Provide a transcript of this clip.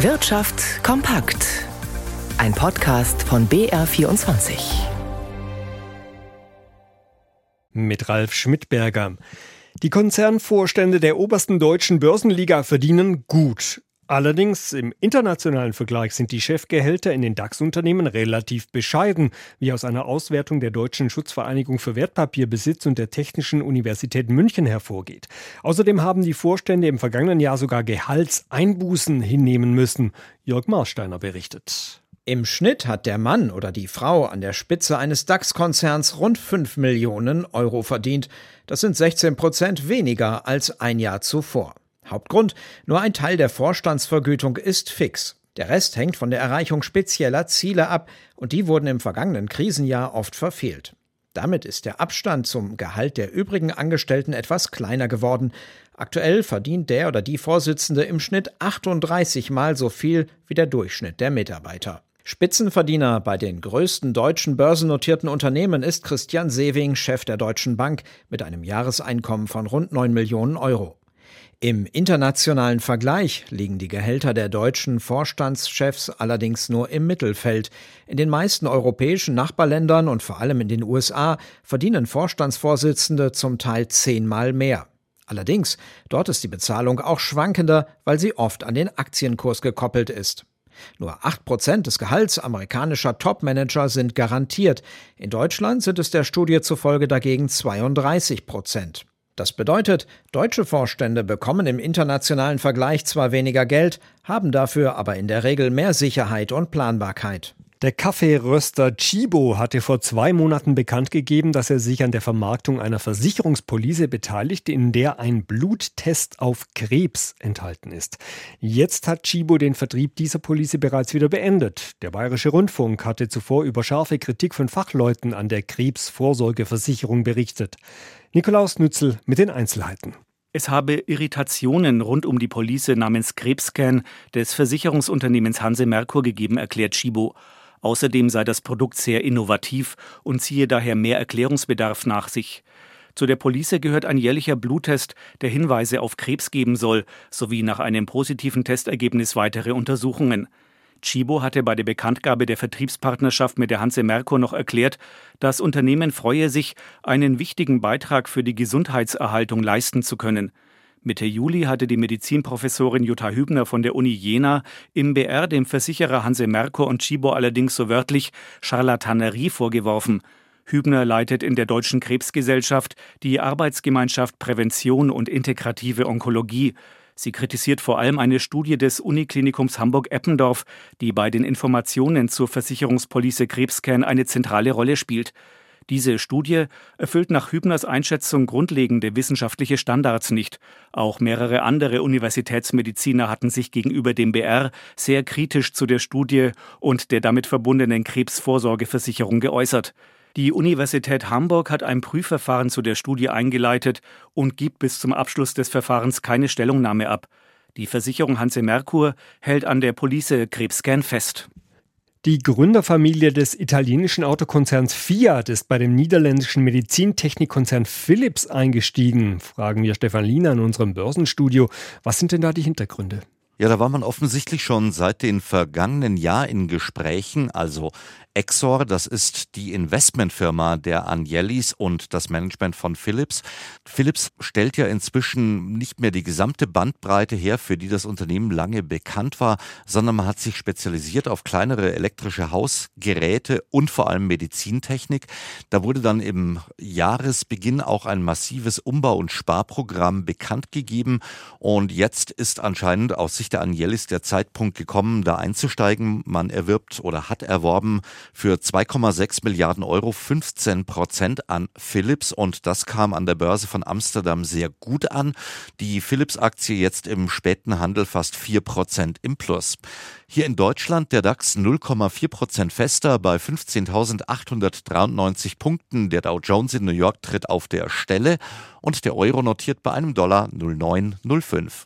Wirtschaft kompakt. Ein Podcast von BR24. Mit Ralf Schmidberger. Die Konzernvorstände der obersten deutschen Börsenliga verdienen gut. Allerdings im internationalen Vergleich sind die Chefgehälter in den DAX-Unternehmen relativ bescheiden, wie aus einer Auswertung der Deutschen Schutzvereinigung für Wertpapierbesitz und der Technischen Universität München hervorgeht. Außerdem haben die Vorstände im vergangenen Jahr sogar Gehaltseinbußen hinnehmen müssen. Jörg Marsteiner berichtet. Im Schnitt hat der Mann oder die Frau an der Spitze eines DAX-Konzerns rund 5 Millionen Euro verdient. Das sind 16 Prozent weniger als ein Jahr zuvor. Hauptgrund, nur ein Teil der Vorstandsvergütung ist fix. Der Rest hängt von der Erreichung spezieller Ziele ab, und die wurden im vergangenen Krisenjahr oft verfehlt. Damit ist der Abstand zum Gehalt der übrigen Angestellten etwas kleiner geworden. Aktuell verdient der oder die Vorsitzende im Schnitt 38 mal so viel wie der Durchschnitt der Mitarbeiter. Spitzenverdiener bei den größten deutschen börsennotierten Unternehmen ist Christian Sewing, Chef der Deutschen Bank, mit einem Jahreseinkommen von rund 9 Millionen Euro. Im internationalen Vergleich liegen die Gehälter der deutschen Vorstandschefs allerdings nur im Mittelfeld. In den meisten europäischen Nachbarländern und vor allem in den USA verdienen Vorstandsvorsitzende zum Teil zehnmal mehr. Allerdings, dort ist die Bezahlung auch schwankender, weil sie oft an den Aktienkurs gekoppelt ist. Nur 8% des Gehalts amerikanischer Topmanager sind garantiert. In Deutschland sind es der Studie zufolge dagegen 32 Prozent. Das bedeutet, deutsche Vorstände bekommen im internationalen Vergleich zwar weniger Geld, haben dafür aber in der Regel mehr Sicherheit und Planbarkeit. Der Kaffeeröster Chibo hatte vor zwei Monaten bekannt gegeben, dass er sich an der Vermarktung einer Versicherungspolice beteiligt, in der ein Bluttest auf Krebs enthalten ist. Jetzt hat Chibo den Vertrieb dieser Police bereits wieder beendet. Der Bayerische Rundfunk hatte zuvor über scharfe Kritik von Fachleuten an der Krebsvorsorgeversicherung berichtet. Nikolaus Nützel mit den Einzelheiten. Es habe Irritationen rund um die Police namens Krebscan des Versicherungsunternehmens Hanse Merkur gegeben, erklärt Chibo. Außerdem sei das Produkt sehr innovativ und ziehe daher mehr Erklärungsbedarf nach sich. Zu der Police gehört ein jährlicher Bluttest, der Hinweise auf Krebs geben soll, sowie nach einem positiven Testergebnis weitere Untersuchungen. Chibo hatte bei der Bekanntgabe der Vertriebspartnerschaft mit der Hanse Merkur noch erklärt, das Unternehmen freue sich, einen wichtigen Beitrag für die Gesundheitserhaltung leisten zu können. Mitte Juli hatte die Medizinprofessorin Jutta Hübner von der Uni Jena im BR dem Versicherer Hanse Merkur und Chibo allerdings so wörtlich Charlatanerie vorgeworfen. Hübner leitet in der Deutschen Krebsgesellschaft die Arbeitsgemeinschaft Prävention und integrative Onkologie. Sie kritisiert vor allem eine Studie des Uniklinikums Hamburg-Eppendorf, die bei den Informationen zur Versicherungspolice Krebscan eine zentrale Rolle spielt. Diese Studie erfüllt nach Hübners Einschätzung grundlegende wissenschaftliche Standards nicht. Auch mehrere andere Universitätsmediziner hatten sich gegenüber dem BR sehr kritisch zu der Studie und der damit verbundenen Krebsvorsorgeversicherung geäußert. Die Universität Hamburg hat ein Prüfverfahren zu der Studie eingeleitet und gibt bis zum Abschluss des Verfahrens keine Stellungnahme ab. Die Versicherung Hanse Merkur hält an der Police Krebscan fest. Die Gründerfamilie des italienischen Autokonzerns Fiat ist bei dem niederländischen Medizintechnikkonzern Philips eingestiegen, fragen wir Stefan Liener in unserem Börsenstudio. Was sind denn da die Hintergründe? Ja, da war man offensichtlich schon seit den vergangenen Jahr in Gesprächen. Also Exor, das ist die Investmentfirma der Agnellis und das Management von Philips. Philips stellt ja inzwischen nicht mehr die gesamte Bandbreite her, für die das Unternehmen lange bekannt war, sondern man hat sich spezialisiert auf kleinere elektrische Hausgeräte und vor allem Medizintechnik. Da wurde dann im Jahresbeginn auch ein massives Umbau- und Sparprogramm bekannt gegeben und jetzt ist anscheinend aus Sicht der Agnellis der Zeitpunkt gekommen, da einzusteigen. Man erwirbt oder hat erworben für 2,6 Milliarden Euro 15 Prozent an Philips und das kam an der Börse von Amsterdam sehr gut an. Die Philips-Aktie jetzt im späten Handel fast 4 Prozent im Plus. Hier in Deutschland der DAX 0,4 Prozent fester bei 15.893 Punkten. Der Dow Jones in New York tritt auf der Stelle und der Euro notiert bei einem Dollar 0,905.